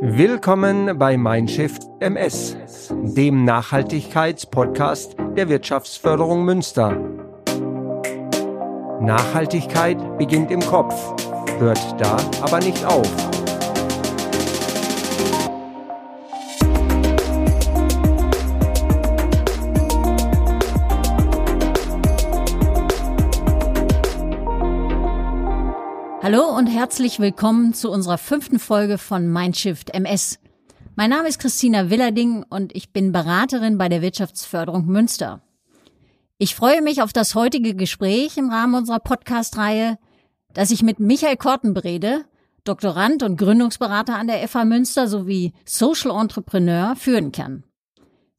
Willkommen bei Mindshift MS, dem Nachhaltigkeitspodcast der Wirtschaftsförderung Münster. Nachhaltigkeit beginnt im Kopf, hört da aber nicht auf. Herzlich willkommen zu unserer fünften Folge von Mindshift MS. Mein Name ist Christina Willerding und ich bin Beraterin bei der Wirtschaftsförderung Münster. Ich freue mich auf das heutige Gespräch im Rahmen unserer Podcast-Reihe, das ich mit Michael Korten berede, Doktorand und Gründungsberater an der FH Münster sowie Social Entrepreneur führen kann.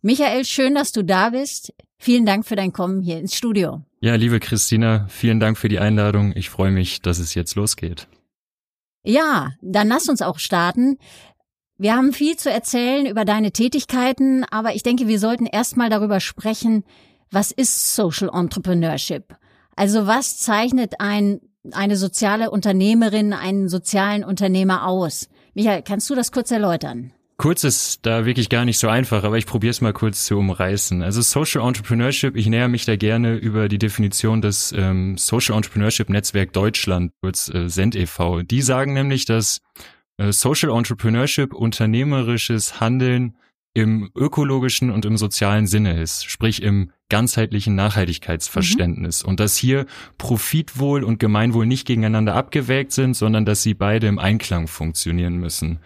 Michael, schön, dass du da bist. Vielen Dank für dein Kommen hier ins Studio. Ja, liebe Christina, vielen Dank für die Einladung. Ich freue mich, dass es jetzt losgeht. Ja, dann lass uns auch starten. Wir haben viel zu erzählen über deine Tätigkeiten, aber ich denke, wir sollten erstmal darüber sprechen, was ist Social Entrepreneurship? Also was zeichnet ein, eine soziale Unternehmerin, einen sozialen Unternehmer aus? Michael, kannst du das kurz erläutern? Kurz ist da wirklich gar nicht so einfach, aber ich probiere es mal kurz zu umreißen. Also Social Entrepreneurship, ich näher mich da gerne über die Definition des ähm, Social Entrepreneurship Netzwerk Deutschland, kurz äh, SEND e.V. Die sagen nämlich, dass äh, Social Entrepreneurship unternehmerisches Handeln im ökologischen und im sozialen Sinne ist, sprich im ganzheitlichen Nachhaltigkeitsverständnis mhm. und dass hier Profitwohl und Gemeinwohl nicht gegeneinander abgewägt sind, sondern dass sie beide im Einklang funktionieren müssen.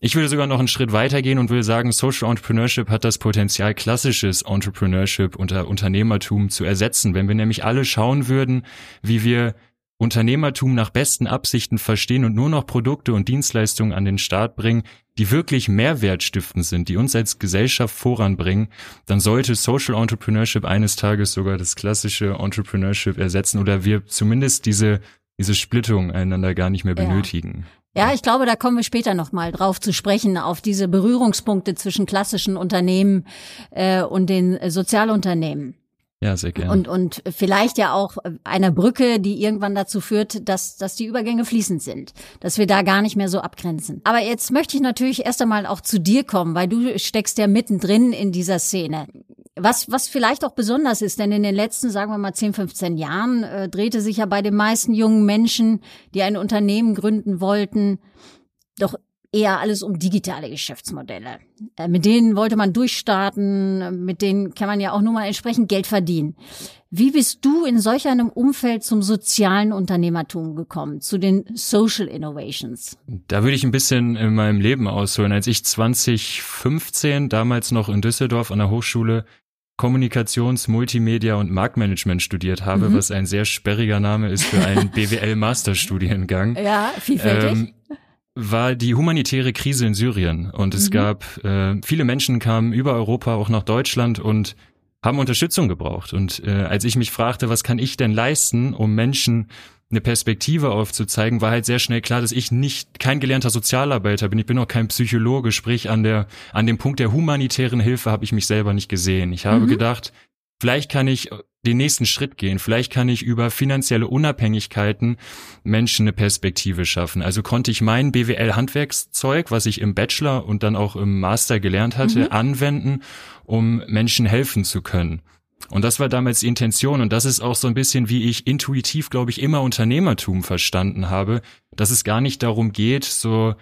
Ich würde sogar noch einen Schritt weitergehen und will sagen, Social Entrepreneurship hat das Potenzial, klassisches Entrepreneurship unter Unternehmertum zu ersetzen. Wenn wir nämlich alle schauen würden, wie wir Unternehmertum nach besten Absichten verstehen und nur noch Produkte und Dienstleistungen an den Start bringen, die wirklich mehrwertstiftend sind, die uns als Gesellschaft voranbringen, dann sollte Social Entrepreneurship eines Tages sogar das klassische Entrepreneurship ersetzen oder wir zumindest diese, diese Splittung einander gar nicht mehr benötigen. Ja. Ja, ich glaube, da kommen wir später nochmal drauf zu sprechen, auf diese Berührungspunkte zwischen klassischen Unternehmen äh, und den Sozialunternehmen. Ja, sehr gerne. Und, und vielleicht ja auch einer Brücke, die irgendwann dazu führt, dass, dass die Übergänge fließend sind, dass wir da gar nicht mehr so abgrenzen. Aber jetzt möchte ich natürlich erst einmal auch zu dir kommen, weil du steckst ja mittendrin in dieser Szene. Was, was vielleicht auch besonders ist, denn in den letzten, sagen wir mal, 10, 15 Jahren äh, drehte sich ja bei den meisten jungen Menschen, die ein Unternehmen gründen wollten, doch eher alles um digitale Geschäftsmodelle. Äh, mit denen wollte man durchstarten, mit denen kann man ja auch nur mal entsprechend Geld verdienen. Wie bist du in solch einem Umfeld zum sozialen Unternehmertum gekommen, zu den Social Innovations? Da würde ich ein bisschen in meinem Leben ausholen. Als ich 2015 damals noch in Düsseldorf an der Hochschule Kommunikations-, Multimedia- und Marktmanagement studiert habe, mhm. was ein sehr sperriger Name ist für einen BWL-Masterstudiengang. Ja, vielfältig. Ähm, war die humanitäre Krise in Syrien und es mhm. gab äh, viele Menschen kamen über Europa auch nach Deutschland und haben Unterstützung gebraucht und äh, als ich mich fragte, was kann ich denn leisten, um Menschen eine Perspektive aufzuzeigen, war halt sehr schnell klar, dass ich nicht kein gelernter Sozialarbeiter bin. Ich bin auch kein Psychologe, sprich an der an dem Punkt der humanitären Hilfe habe ich mich selber nicht gesehen. Ich habe mhm. gedacht, vielleicht kann ich den nächsten Schritt gehen. Vielleicht kann ich über finanzielle Unabhängigkeiten Menschen eine Perspektive schaffen. Also konnte ich mein BWL-Handwerkszeug, was ich im Bachelor und dann auch im Master gelernt hatte, mhm. anwenden, um Menschen helfen zu können. Und das war damals die Intention. Und das ist auch so ein bisschen, wie ich intuitiv, glaube ich, immer Unternehmertum verstanden habe, dass es gar nicht darum geht, so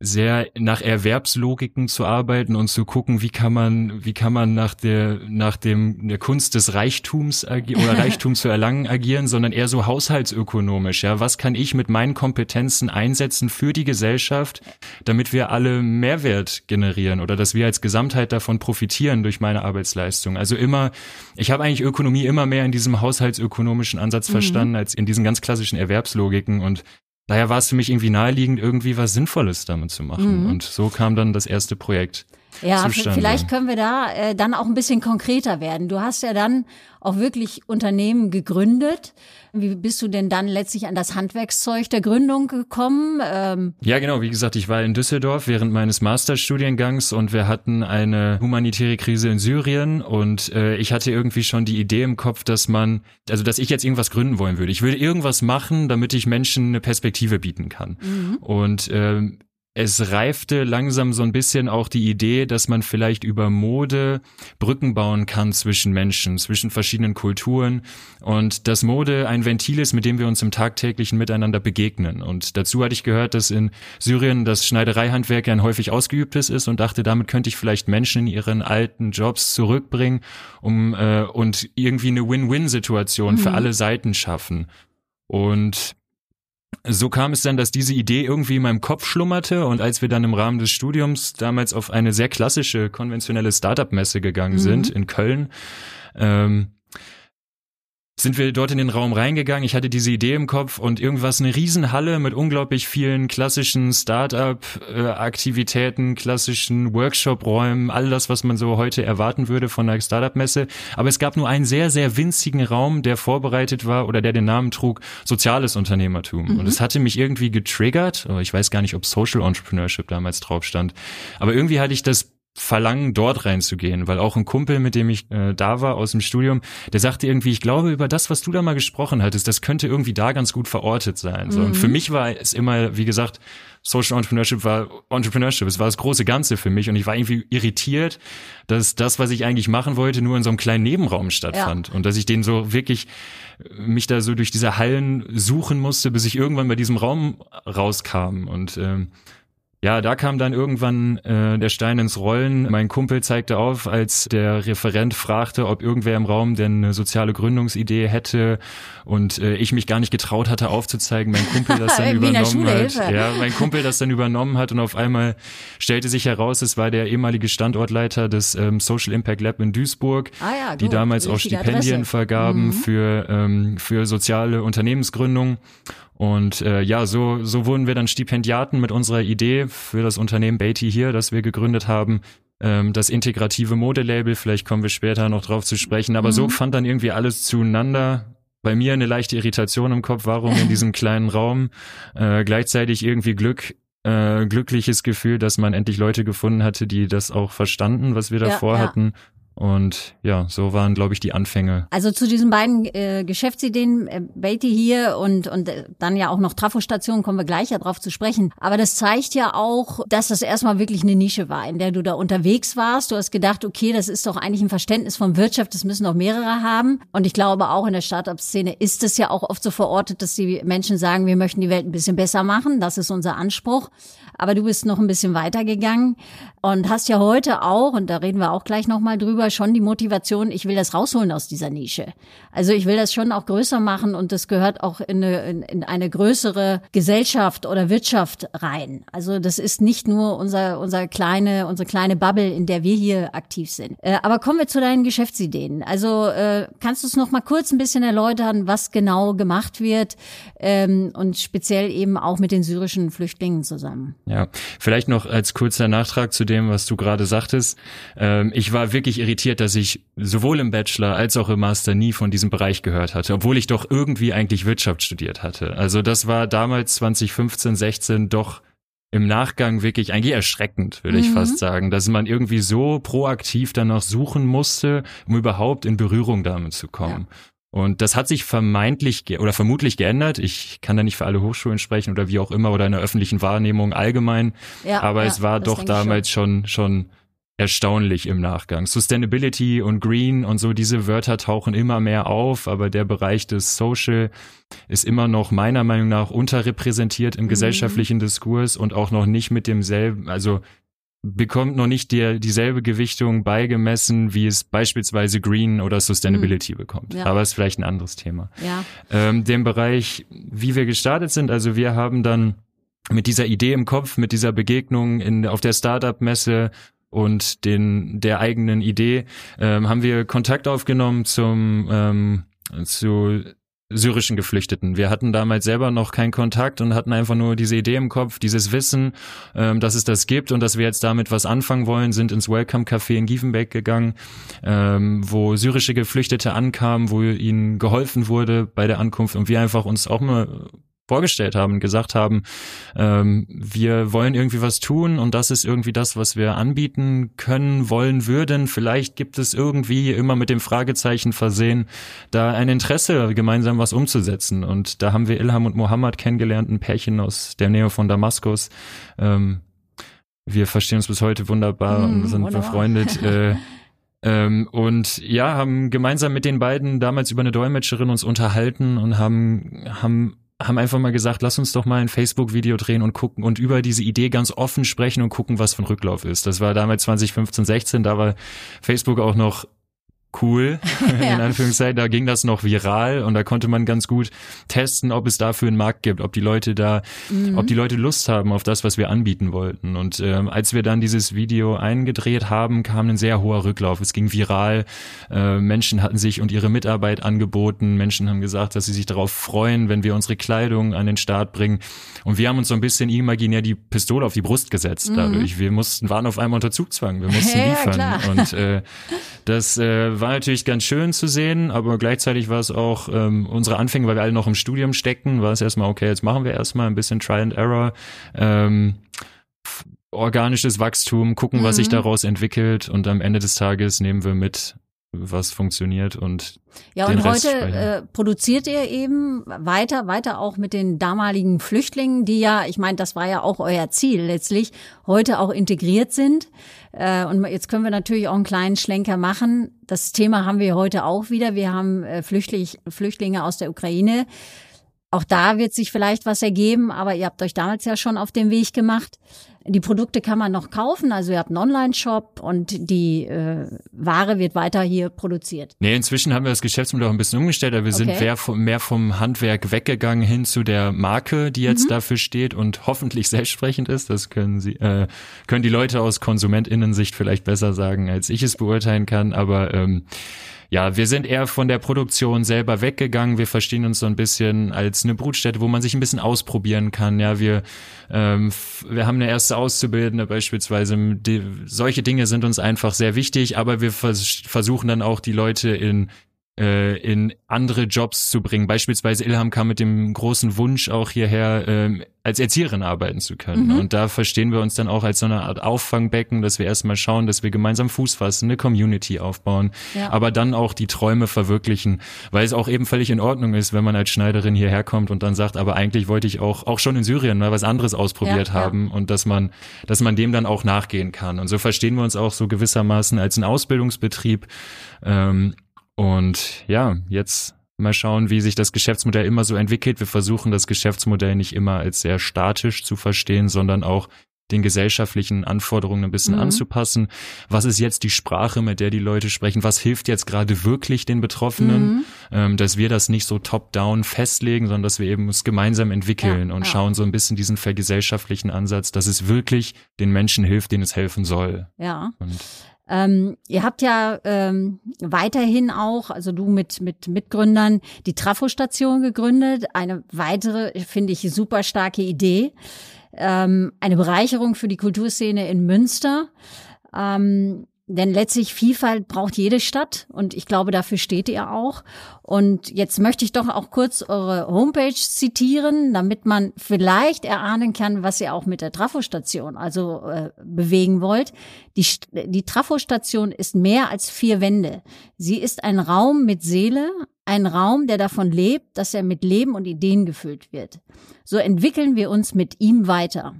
sehr nach Erwerbslogiken zu arbeiten und zu gucken, wie kann man, wie kann man nach der, nach dem, der Kunst des Reichtums oder Reichtum zu erlangen agieren, sondern eher so haushaltsökonomisch, ja. Was kann ich mit meinen Kompetenzen einsetzen für die Gesellschaft, damit wir alle Mehrwert generieren oder dass wir als Gesamtheit davon profitieren durch meine Arbeitsleistung? Also immer, ich habe eigentlich Ökonomie immer mehr in diesem haushaltsökonomischen Ansatz mhm. verstanden als in diesen ganz klassischen Erwerbslogiken und daher war es für mich irgendwie naheliegend, irgendwie was Sinnvolles damit zu machen. Mhm. Und so kam dann das erste Projekt. Ja, vielleicht können wir da äh, dann auch ein bisschen konkreter werden. Du hast ja dann auch wirklich Unternehmen gegründet. Wie bist du denn dann letztlich an das Handwerkszeug der Gründung gekommen? Ähm ja, genau. Wie gesagt, ich war in Düsseldorf während meines Masterstudiengangs und wir hatten eine humanitäre Krise in Syrien und äh, ich hatte irgendwie schon die Idee im Kopf, dass man, also dass ich jetzt irgendwas gründen wollen würde. Ich würde irgendwas machen, damit ich Menschen eine Perspektive bieten kann. Mhm. Und ähm, es reifte langsam so ein bisschen auch die Idee, dass man vielleicht über Mode Brücken bauen kann zwischen Menschen, zwischen verschiedenen Kulturen und dass Mode ein Ventil ist, mit dem wir uns im tagtäglichen Miteinander begegnen. Und dazu hatte ich gehört, dass in Syrien das Schneidereihandwerk ein häufig ausgeübtes ist und dachte, damit könnte ich vielleicht Menschen in ihren alten Jobs zurückbringen, um äh, und irgendwie eine Win-Win-Situation mhm. für alle Seiten schaffen. Und so kam es dann, dass diese Idee irgendwie in meinem Kopf schlummerte und als wir dann im Rahmen des Studiums damals auf eine sehr klassische, konventionelle Startup-Messe gegangen mhm. sind in Köln, ähm, sind wir dort in den Raum reingegangen. Ich hatte diese Idee im Kopf und irgendwas, eine Riesenhalle mit unglaublich vielen klassischen Startup-Aktivitäten, klassischen Workshop-Räumen, all das, was man so heute erwarten würde von einer Startup-Messe. Aber es gab nur einen sehr, sehr winzigen Raum, der vorbereitet war oder der den Namen trug, soziales Unternehmertum. Mhm. Und es hatte mich irgendwie getriggert. Ich weiß gar nicht, ob Social Entrepreneurship damals drauf stand. Aber irgendwie hatte ich das Verlangen, dort reinzugehen, weil auch ein Kumpel, mit dem ich äh, da war aus dem Studium, der sagte irgendwie, ich glaube, über das, was du da mal gesprochen hattest, das könnte irgendwie da ganz gut verortet sein. So. Mhm. Und für mich war es immer, wie gesagt, Social Entrepreneurship war Entrepreneurship, es war das große Ganze für mich und ich war irgendwie irritiert, dass das, was ich eigentlich machen wollte, nur in so einem kleinen Nebenraum stattfand ja. und dass ich den so wirklich mich da so durch diese Hallen suchen musste, bis ich irgendwann bei diesem Raum rauskam und ähm, ja, da kam dann irgendwann äh, der Stein ins Rollen. Mein Kumpel zeigte auf, als der Referent fragte, ob irgendwer im Raum denn eine soziale Gründungsidee hätte und äh, ich mich gar nicht getraut hatte aufzuzeigen. Mein Kumpel das dann übernommen hat. Ja, mein Kumpel das dann übernommen hat und auf einmal stellte sich heraus, es war der ehemalige Standortleiter des ähm, Social Impact Lab in Duisburg, ah ja, die damals auch Stipendien Adresse. vergaben mhm. für ähm, für soziale Unternehmensgründung. Und äh, ja, so, so wurden wir dann Stipendiaten mit unserer Idee für das Unternehmen Beatty hier, das wir gegründet haben, ähm, das integrative Modelabel, vielleicht kommen wir später noch drauf zu sprechen, aber mhm. so fand dann irgendwie alles zueinander. Bei mir eine leichte Irritation im Kopf, warum in diesem kleinen Raum äh, gleichzeitig irgendwie Glück äh, glückliches Gefühl, dass man endlich Leute gefunden hatte, die das auch verstanden, was wir davor ja, ja. hatten und ja, so waren, glaube ich, die Anfänge. Also zu diesen beiden äh, Geschäftsideen, äh, Beatty hier und, und äh, dann ja auch noch Trafostation, kommen wir gleich ja drauf zu sprechen. Aber das zeigt ja auch, dass das erstmal wirklich eine Nische war, in der du da unterwegs warst. Du hast gedacht, okay, das ist doch eigentlich ein Verständnis von Wirtschaft, das müssen auch mehrere haben. Und ich glaube auch in der Startup-Szene ist es ja auch oft so verortet, dass die Menschen sagen, wir möchten die Welt ein bisschen besser machen. Das ist unser Anspruch. Aber du bist noch ein bisschen weitergegangen und hast ja heute auch, und da reden wir auch gleich nochmal drüber, schon die Motivation, ich will das rausholen aus dieser Nische. Also ich will das schon auch größer machen und das gehört auch in eine, in, in eine größere Gesellschaft oder Wirtschaft rein. Also das ist nicht nur unser, unser kleine, unsere kleine Bubble, in der wir hier aktiv sind. Äh, aber kommen wir zu deinen Geschäftsideen. Also äh, kannst du es noch mal kurz ein bisschen erläutern, was genau gemacht wird ähm, und speziell eben auch mit den syrischen Flüchtlingen zusammen? Ja, vielleicht noch als kurzer Nachtrag zu dem, was du gerade sagtest. Ähm, ich war wirklich irritiert, dass ich sowohl im Bachelor als auch im Master nie von diesem Bereich gehört hatte, obwohl ich doch irgendwie eigentlich Wirtschaft studiert hatte. Also das war damals 2015, 16 doch im Nachgang wirklich eigentlich erschreckend, würde mhm. ich fast sagen, dass man irgendwie so proaktiv danach suchen musste, um überhaupt in Berührung damit zu kommen. Ja. Und das hat sich vermeintlich oder vermutlich geändert. Ich kann da nicht für alle Hochschulen sprechen oder wie auch immer oder in der öffentlichen Wahrnehmung allgemein. Ja, aber ja, es war doch damals schon, schon erstaunlich im Nachgang. Sustainability und Green und so diese Wörter tauchen immer mehr auf, aber der Bereich des Social ist immer noch meiner Meinung nach unterrepräsentiert im mhm. gesellschaftlichen Diskurs und auch noch nicht mit demselben, also bekommt noch nicht die, dieselbe Gewichtung beigemessen, wie es beispielsweise Green oder Sustainability mhm. bekommt. Ja. Aber ist vielleicht ein anderes Thema. Ja. Ähm, dem Bereich, wie wir gestartet sind, also wir haben dann mit dieser Idee im Kopf, mit dieser Begegnung in, auf der Startup-Messe und den der eigenen Idee ähm, haben wir Kontakt aufgenommen zum ähm, zu syrischen Geflüchteten. Wir hatten damals selber noch keinen Kontakt und hatten einfach nur diese Idee im Kopf, dieses Wissen, ähm, dass es das gibt und dass wir jetzt damit was anfangen wollen, sind ins Welcome Café in Giefenbeck gegangen, ähm, wo syrische Geflüchtete ankamen, wo ihnen geholfen wurde bei der Ankunft und wir einfach uns auch mal vorgestellt haben gesagt haben, ähm, wir wollen irgendwie was tun und das ist irgendwie das, was wir anbieten können, wollen würden. Vielleicht gibt es irgendwie immer mit dem Fragezeichen versehen, da ein Interesse, gemeinsam was umzusetzen. Und da haben wir Ilham und Mohammed kennengelernt, ein Pärchen aus der Nähe von Damaskus. Ähm, wir verstehen uns bis heute wunderbar mm, und sind wunderbar. befreundet. äh, ähm, und ja, haben gemeinsam mit den beiden damals über eine Dolmetscherin uns unterhalten und haben, haben haben einfach mal gesagt, lass uns doch mal ein Facebook-Video drehen und gucken und über diese Idee ganz offen sprechen und gucken, was von Rücklauf ist. Das war damals 2015, 16, da war Facebook auch noch cool, in Anführungszeichen. Da ging das noch viral und da konnte man ganz gut testen, ob es dafür einen Markt gibt, ob die Leute da, mhm. ob die Leute Lust haben auf das, was wir anbieten wollten. Und ähm, als wir dann dieses Video eingedreht haben, kam ein sehr hoher Rücklauf. Es ging viral. Äh, Menschen hatten sich und ihre Mitarbeit angeboten. Menschen haben gesagt, dass sie sich darauf freuen, wenn wir unsere Kleidung an den Start bringen. Und wir haben uns so ein bisschen imaginär die Pistole auf die Brust gesetzt mhm. dadurch. Wir mussten, waren auf einmal unter Zugzwang. Wir mussten ja, liefern. Klar. Und äh, das äh, war natürlich ganz schön zu sehen, aber gleichzeitig war es auch ähm, unsere Anfänge, weil wir alle noch im Studium steckten, war es erstmal, okay, jetzt machen wir erstmal ein bisschen Try and Error. Ähm, organisches Wachstum, gucken, mhm. was sich mhm. daraus entwickelt und am Ende des Tages nehmen wir mit, was funktioniert und ja und heute äh, produziert ihr eben weiter weiter auch mit den damaligen Flüchtlingen die ja ich meine das war ja auch euer Ziel letztlich heute auch integriert sind. Äh, und jetzt können wir natürlich auch einen kleinen Schlenker machen. Das Thema haben wir heute auch wieder. Wir haben äh, Flüchtling, Flüchtlinge aus der Ukraine auch da wird sich vielleicht was ergeben aber ihr habt euch damals ja schon auf den Weg gemacht die Produkte kann man noch kaufen, also ihr habt einen Online-Shop und die äh, Ware wird weiter hier produziert. Nee, inzwischen haben wir das Geschäftsmodell auch ein bisschen umgestellt, aber wir okay. sind mehr vom, Handwerk weggegangen hin zu der Marke, die jetzt mhm. dafür steht und hoffentlich selbstsprechend ist. Das können sie, äh, können die Leute aus KonsumentInnen-Sicht vielleicht besser sagen, als ich es beurteilen kann, aber ähm, ja, wir sind eher von der Produktion selber weggegangen. Wir verstehen uns so ein bisschen als eine Brutstätte, wo man sich ein bisschen ausprobieren kann. Ja, wir, ähm, wir haben eine erste Auszubildende beispielsweise. Die, solche Dinge sind uns einfach sehr wichtig, aber wir vers versuchen dann auch die Leute in äh, in andere Jobs zu bringen. Beispielsweise Ilham kam mit dem großen Wunsch auch hierher, äh, als Erzieherin arbeiten zu können. Mhm. Und da verstehen wir uns dann auch als so eine Art Auffangbecken, dass wir erstmal schauen, dass wir gemeinsam Fuß fassen, eine Community aufbauen, ja. aber dann auch die Träume verwirklichen, weil es auch eben völlig in Ordnung ist, wenn man als Schneiderin hierher kommt und dann sagt, aber eigentlich wollte ich auch, auch schon in Syrien mal was anderes ausprobiert ja, haben ja. und dass man, dass man dem dann auch nachgehen kann. Und so verstehen wir uns auch so gewissermaßen als ein Ausbildungsbetrieb, ähm, und ja, jetzt mal schauen, wie sich das Geschäftsmodell immer so entwickelt. Wir versuchen das Geschäftsmodell nicht immer als sehr statisch zu verstehen, sondern auch den gesellschaftlichen Anforderungen ein bisschen mhm. anzupassen. Was ist jetzt die Sprache, mit der die Leute sprechen? Was hilft jetzt gerade wirklich den Betroffenen? Mhm. Ähm, dass wir das nicht so top-down festlegen, sondern dass wir eben es gemeinsam entwickeln ja, und ja. schauen so ein bisschen diesen vergesellschaftlichen Ansatz, dass es wirklich den Menschen hilft, denen es helfen soll. Ja. Und ähm, ihr habt ja ähm, weiterhin auch, also du mit mit Mitgründern, die Trafo-Station gegründet. Eine weitere, finde ich, super starke Idee. Ähm, eine Bereicherung für die Kulturszene in Münster. Ähm, denn letztlich Vielfalt braucht jede Stadt und ich glaube, dafür steht ihr auch. Und jetzt möchte ich doch auch kurz eure Homepage zitieren, damit man vielleicht erahnen kann, was ihr auch mit der Trafostation also äh, bewegen wollt. Die, die Trafostation ist mehr als vier Wände. Sie ist ein Raum mit Seele, ein Raum, der davon lebt, dass er mit Leben und Ideen gefüllt wird. So entwickeln wir uns mit ihm weiter.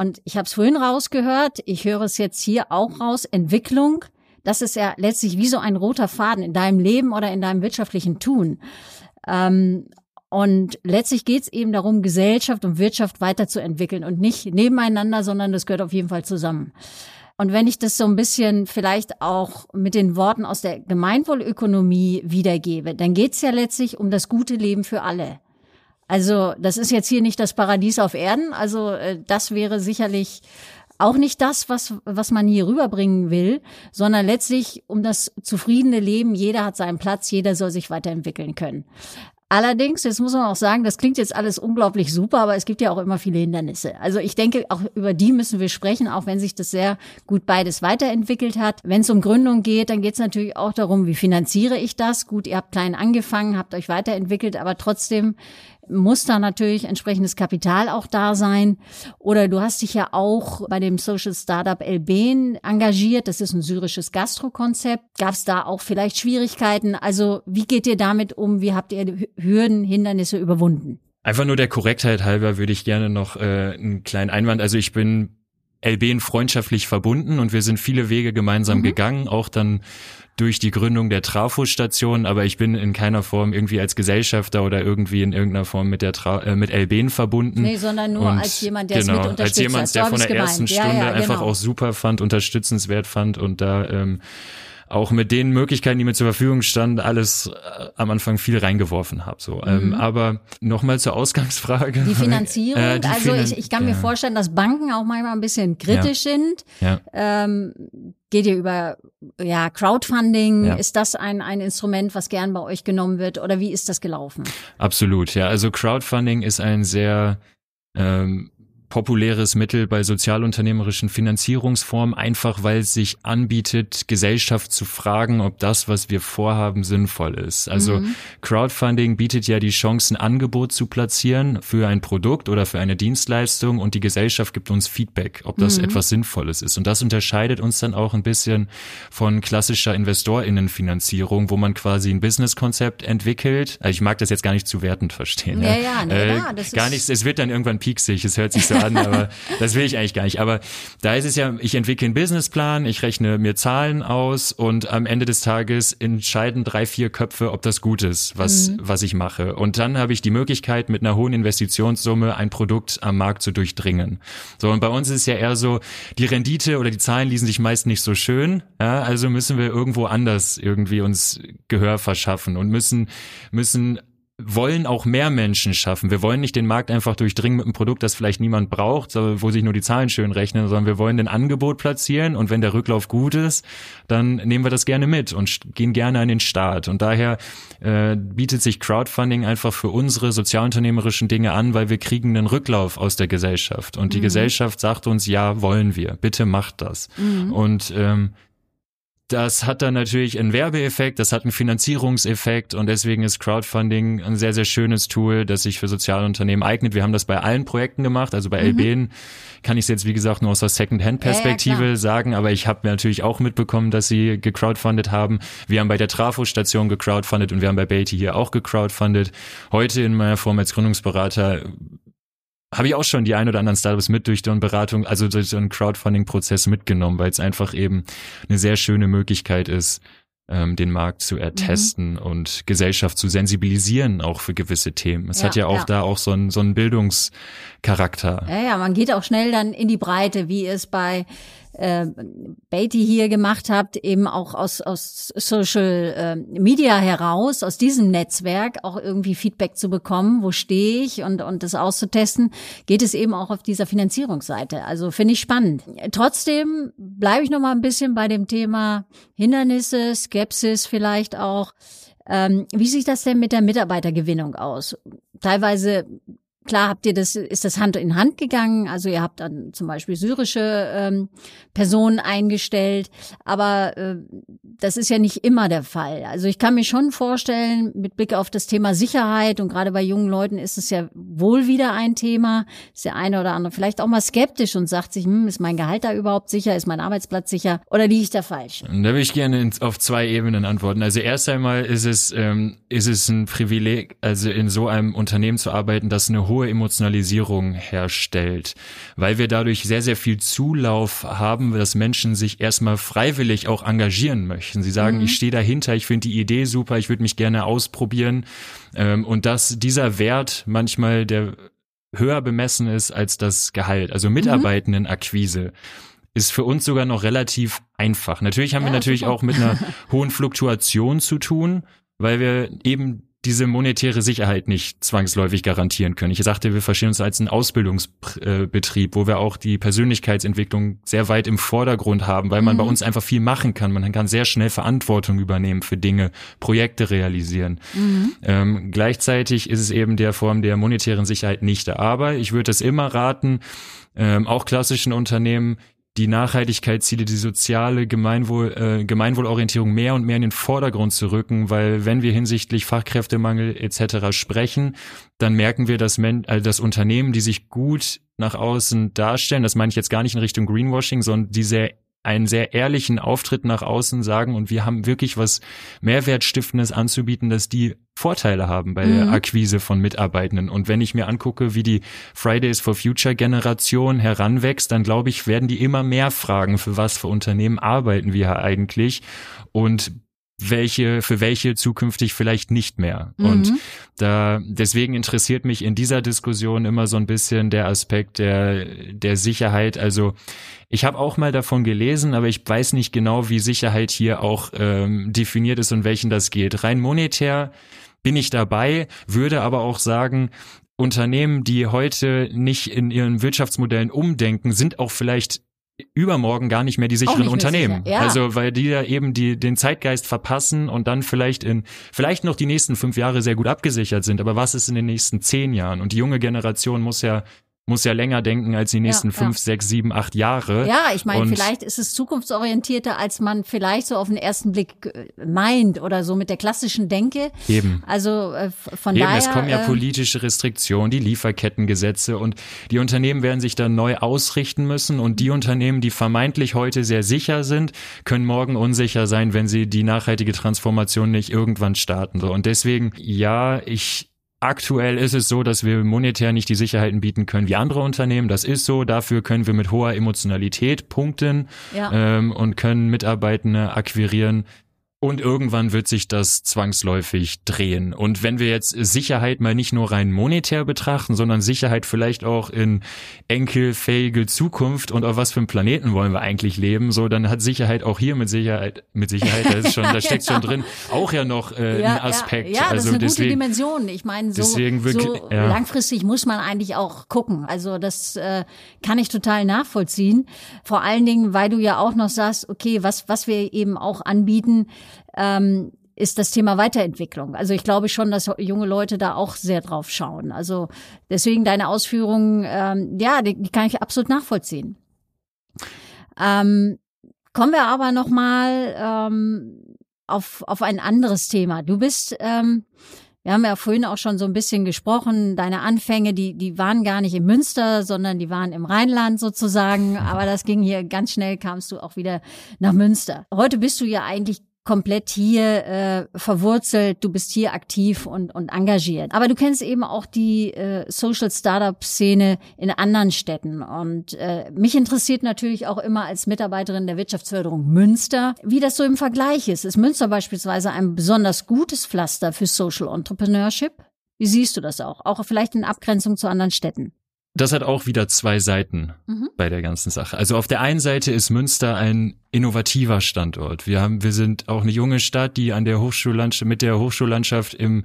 Und ich habe es vorhin rausgehört, ich höre es jetzt hier auch raus, Entwicklung, das ist ja letztlich wie so ein roter Faden in deinem Leben oder in deinem wirtschaftlichen Tun. Ähm, und letztlich geht es eben darum, Gesellschaft und Wirtschaft weiterzuentwickeln und nicht nebeneinander, sondern das gehört auf jeden Fall zusammen. Und wenn ich das so ein bisschen vielleicht auch mit den Worten aus der Gemeinwohlökonomie wiedergebe, dann geht es ja letztlich um das gute Leben für alle. Also das ist jetzt hier nicht das Paradies auf Erden. Also äh, das wäre sicherlich auch nicht das, was, was man hier rüberbringen will, sondern letztlich um das zufriedene Leben. Jeder hat seinen Platz, jeder soll sich weiterentwickeln können. Allerdings, jetzt muss man auch sagen, das klingt jetzt alles unglaublich super, aber es gibt ja auch immer viele Hindernisse. Also ich denke, auch über die müssen wir sprechen, auch wenn sich das sehr gut beides weiterentwickelt hat. Wenn es um Gründung geht, dann geht es natürlich auch darum, wie finanziere ich das? Gut, ihr habt klein angefangen, habt euch weiterentwickelt, aber trotzdem muss da natürlich entsprechendes Kapital auch da sein. Oder du hast dich ja auch bei dem Social Startup Elben engagiert. Das ist ein syrisches Gastrokonzept. Gab es da auch vielleicht Schwierigkeiten? Also wie geht ihr damit um? Wie habt ihr Hürden, Hindernisse überwunden? Einfach nur der Korrektheit halber würde ich gerne noch äh, einen kleinen Einwand. Also ich bin Elben freundschaftlich verbunden und wir sind viele Wege gemeinsam mhm. gegangen, auch dann durch die Gründung der Trafo-Station, aber ich bin in keiner Form irgendwie als Gesellschafter oder irgendwie in irgendeiner Form mit der Tra äh, mit Elben verbunden. Nee, sondern nur und als jemand, der genau, es mit unterstützt Als jemand, der von der gemeint. ersten Ja, Stunde ja, einfach genau. auch super fand, unterstützenswert fand und da ähm, auch mit den Möglichkeiten, die mir zur Verfügung standen, alles äh, am Anfang viel reingeworfen habe. So, ähm, Mhm. aber nochmal zur Ausgangsfrage. Die Finanzierung, Äh, die also Finan- ich, ich kann mir ja. vorstellen, dass Banken auch manchmal ein bisschen kritisch sind. Ja. Ähm, geht ihr über ja, Crowdfunding? Ja. Ist das ein, ein Instrument, was gern bei euch genommen wird? Oder wie ist das gelaufen? Absolut, ja. Also Crowdfunding ist ein sehr ähm, populäres Mittel bei sozialunternehmerischen Finanzierungsformen, einfach weil es sich anbietet, Gesellschaft zu fragen, ob das, was wir vorhaben, sinnvoll ist. Also Mhm. Crowdfunding bietet ja die Chance, ein Angebot zu platzieren für ein Produkt oder für eine Dienstleistung und die Gesellschaft gibt uns Feedback, ob das Mhm. etwas Sinnvolles ist. Und das unterscheidet uns dann auch ein bisschen von klassischer InvestorInnenfinanzierung, wo man quasi ein Businesskonzept entwickelt. Also ich mag das jetzt gar nicht zu wertend verstehen. Ja, ja, nee, äh, ja, das gar ist- nichts, es wird dann irgendwann pieksig, es hört sich so an, aber das will ich eigentlich gar nicht. Aber da ist es ja, ich entwickle einen Businessplan, ich rechne mir Zahlen aus und am Ende des Tages entscheiden drei, vier Köpfe, ob das gut ist, was, was ich mache. Und dann habe ich die Möglichkeit, mit einer hohen Investitionssumme ein Produkt am Markt zu durchdringen. So, und bei uns ist es ja eher so, die Rendite oder die Zahlen ließen sich meist nicht so schön. Ja, also müssen wir irgendwo anders irgendwie uns Gehör verschaffen und müssen, müssen wollen auch mehr Menschen schaffen. Wir wollen nicht den Markt einfach durchdringen mit einem Produkt, das vielleicht niemand braucht, wo sich nur die Zahlen schön rechnen, sondern wir wollen ein Angebot platzieren und wenn der Rücklauf gut ist, dann nehmen wir das gerne mit und gehen gerne an den Start. Und daher äh, bietet sich Crowdfunding einfach für unsere sozialunternehmerischen Dinge an, weil wir kriegen einen Rücklauf aus der Gesellschaft. Und die Gesellschaft sagt uns, ja, wollen wir, bitte macht das. Und ähm, das hat dann natürlich einen Werbeeffekt, das hat einen Finanzierungseffekt und deswegen ist Crowdfunding ein sehr, sehr schönes Tool, das sich für Sozialunternehmen eignet. Wir haben das bei allen Projekten gemacht, also bei Elben kann ich es jetzt, wie gesagt, nur aus der Second-Hand-Perspektive Ja, ja, sagen, aber ich habe natürlich auch mitbekommen, dass sie gecrowdfundet haben. Wir haben bei der Trafo-Station gecrowdfundet und wir haben bei Beatty hier auch gecrowdfundet. Heute in meiner Form als Gründungsberater habe ich auch schon die ein oder anderen Startups mit durch so eine Beratung, also durch so einen Crowdfunding-Prozess mitgenommen, weil es einfach eben eine sehr schöne Möglichkeit ist, ähm, den Markt zu ertesten und Gesellschaft zu sensibilisieren auch für gewisse Themen. Es Ja, hat ja auch ja. da auch so einen, so einen Bildungscharakter. Ja, ja, man geht auch schnell dann in die Breite, wie es bei äh, Beatty hier gemacht habt, eben auch aus, aus Social äh, Media heraus, aus diesem Netzwerk auch irgendwie Feedback zu bekommen, wo stehe ich und, und das auszutesten, geht es eben auch auf dieser Finanzierungsseite. Also finde ich spannend. Trotzdem bleibe ich noch mal ein bisschen bei dem Thema Hindernisse, Skepsis vielleicht auch. Ähm, wie sieht das denn mit der Mitarbeitergewinnung aus? Teilweise Klar habt ihr das, ist das Hand in Hand gegangen. Also ihr habt dann zum Beispiel syrische ähm, Personen eingestellt, aber äh, das ist ja nicht immer der Fall. Also ich kann mir schon vorstellen, mit Blick auf das Thema Sicherheit und gerade bei jungen Leuten ist es ja wohl wieder ein Thema. Ist der eine oder andere vielleicht auch mal skeptisch und sagt sich, hm, ist mein Gehalt da überhaupt sicher, ist mein Arbeitsplatz sicher oder liege ich da falsch? Und Da will ich gerne ins- auf zwei Ebenen antworten. Also erst einmal ist es, ähm, ist es ein Privileg, also in so einem Unternehmen zu arbeiten, das eine hohe Emotionalisierung herstellt, weil wir dadurch sehr, sehr viel Zulauf haben, dass Menschen sich erstmal freiwillig auch engagieren möchten. Sie sagen, ich stehe dahinter, ich finde die Idee super, ich würde mich gerne ausprobieren. Ähm, und dass dieser Wert manchmal der höher bemessen ist als das Gehalt, also Mitarbeitendenakquise ist für uns sogar noch relativ einfach. Natürlich haben wir Ja, natürlich super. auch mit einer hohen Fluktuation zu tun, weil wir eben diese monetäre Sicherheit nicht zwangsläufig garantieren können. Ich sagte, wir verstehen uns als ein Ausbildungsbetrieb, wo wir auch die Persönlichkeitsentwicklung sehr weit im Vordergrund haben, weil man bei uns einfach viel machen kann. Man kann sehr schnell Verantwortung übernehmen für Dinge, Projekte realisieren. Ähm, gleichzeitig ist es eben der Form der monetären Sicherheit nicht da. Aber ich würde es immer raten, ähm, auch klassischen Unternehmen, die Nachhaltigkeitsziele, die soziale Gemeinwohl, äh, Gemeinwohlorientierung mehr und mehr in den Vordergrund zu rücken, weil wenn wir hinsichtlich Fachkräftemangel etc. sprechen, dann merken wir, dass, Men äh, dass Unternehmen, die sich gut nach außen darstellen, das meine ich jetzt gar nicht in Richtung Greenwashing, sondern die sehr einen sehr ehrlichen Auftritt nach außen sagen und wir haben wirklich was Mehrwertstiftendes anzubieten, dass die Vorteile haben bei mhm. der Akquise von Mitarbeitenden. Und wenn ich mir angucke, wie die Fridays for Future Generation heranwächst, dann glaube ich, werden die immer mehr fragen, für was für Unternehmen arbeiten wir eigentlich und welche, für welche zukünftig vielleicht nicht mehr. Mhm. Und da, deswegen interessiert mich in dieser Diskussion immer so ein bisschen der Aspekt der, der Sicherheit. Also, ich habe auch mal davon gelesen, aber ich weiß nicht genau, wie Sicherheit hier auch ähm, definiert ist und welchen das geht. Rein monetär bin ich dabei, würde aber auch sagen, Unternehmen, die heute nicht in ihren Wirtschaftsmodellen umdenken, sind auch vielleicht übermorgen gar nicht mehr die sicheren nicht Unternehmen. Sicher. Ja. Also weil die da eben die den Zeitgeist verpassen und dann vielleicht in vielleicht noch die nächsten fünf Jahre sehr gut abgesichert sind. Aber was ist in den nächsten zehn Jahren? Und die junge Generation muss ja muss ja länger denken als die nächsten ja, fünf, ja. sechs, sieben, acht Jahre. Ja, ich meine, vielleicht ist es zukunftsorientierter, als man vielleicht so auf den ersten Blick äh, meint oder so mit der klassischen Denke. Eben. Also äh, von Eben, daher. Es kommen ja äh, politische Restriktionen, die Lieferkettengesetze und die Unternehmen werden sich dann neu ausrichten müssen und die Unternehmen, die vermeintlich heute sehr sicher sind, können morgen unsicher sein, wenn sie die nachhaltige Transformation nicht irgendwann starten. Und deswegen, ja, ich Aktuell ist es so, dass wir monetär nicht die Sicherheiten bieten können wie andere Unternehmen. Das ist so. Dafür können wir mit hoher Emotionalität punkten ja. ähm, und können Mitarbeitende akquirieren, und irgendwann wird sich das zwangsläufig drehen. Und wenn wir jetzt Sicherheit mal nicht nur rein monetär betrachten, sondern Sicherheit vielleicht auch in enkelfähige Zukunft und auf was für einem Planeten wollen wir eigentlich leben, so dann hat Sicherheit auch hier mit Sicherheit, mit Sicherheit, da ist schon, da steckt schon drin, auch ja noch äh, ja, ein Aspekt. Ja, ja das also ist eine deswegen, gute Dimension. Ich meine, so, wirklich, so ja. langfristig muss man eigentlich auch gucken. Also das äh, kann ich total nachvollziehen. Vor allen Dingen, weil du ja auch noch sagst, okay, was was wir eben auch anbieten ähm, ist das Thema Weiterentwicklung. Also ich glaube schon, dass junge Leute da auch sehr drauf schauen. Also deswegen deine Ausführungen, ähm, ja, die, die kann ich absolut nachvollziehen. Ähm, kommen wir aber noch mal ähm, auf auf ein anderes Thema. Du bist ähm, wir haben ja vorhin auch schon so ein bisschen gesprochen, deine Anfänge, die, die waren gar nicht in Münster, sondern die waren im Rheinland sozusagen. Aber das ging hier ganz schnell, kamst du auch wieder nach Münster. Heute bist du ja eigentlich komplett hier äh, verwurzelt, du bist hier aktiv und, und engagiert. Aber du kennst eben auch die äh, Social Startup Szene in anderen Städten. Und äh, mich interessiert natürlich auch immer als Mitarbeiterin der Wirtschaftsförderung Münster, wie das so im Vergleich ist. Ist Münster beispielsweise ein besonders gutes Pflaster für Social Entrepreneurship? Wie siehst du das auch? Auch vielleicht in Abgrenzung zu anderen Städten? Das hat auch wieder zwei Seiten mhm. bei der ganzen Sache. Also auf der einen Seite ist Münster ein innovativer Standort. Wir haben, wir sind auch eine junge Stadt, die an der Hochschullandschaft, mit der Hochschullandschaft im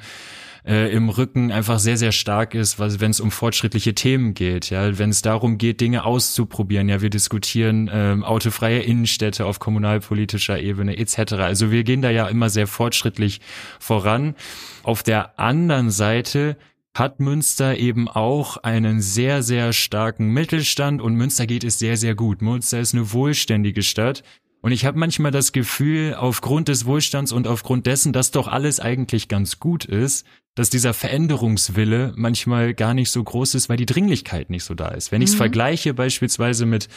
äh, im Rücken einfach sehr, sehr stark ist, wenn es um fortschrittliche Themen geht, ja, wenn es darum geht, Dinge auszuprobieren, ja, wir diskutieren ähm, autofreie Innenstädte auf kommunalpolitischer Ebene etc. Also wir gehen da ja immer sehr fortschrittlich voran. Auf der anderen Seite hat Münster eben auch einen sehr, sehr starken Mittelstand und Münster geht es sehr, sehr gut. Münster ist eine wohlständige Stadt. Und ich habe manchmal das Gefühl, aufgrund des Wohlstands und aufgrund dessen, dass doch alles eigentlich ganz gut ist, dass dieser Veränderungswille manchmal gar nicht so groß ist, weil die Dringlichkeit nicht so da ist. Wenn ich es mhm. vergleiche beispielsweise mit,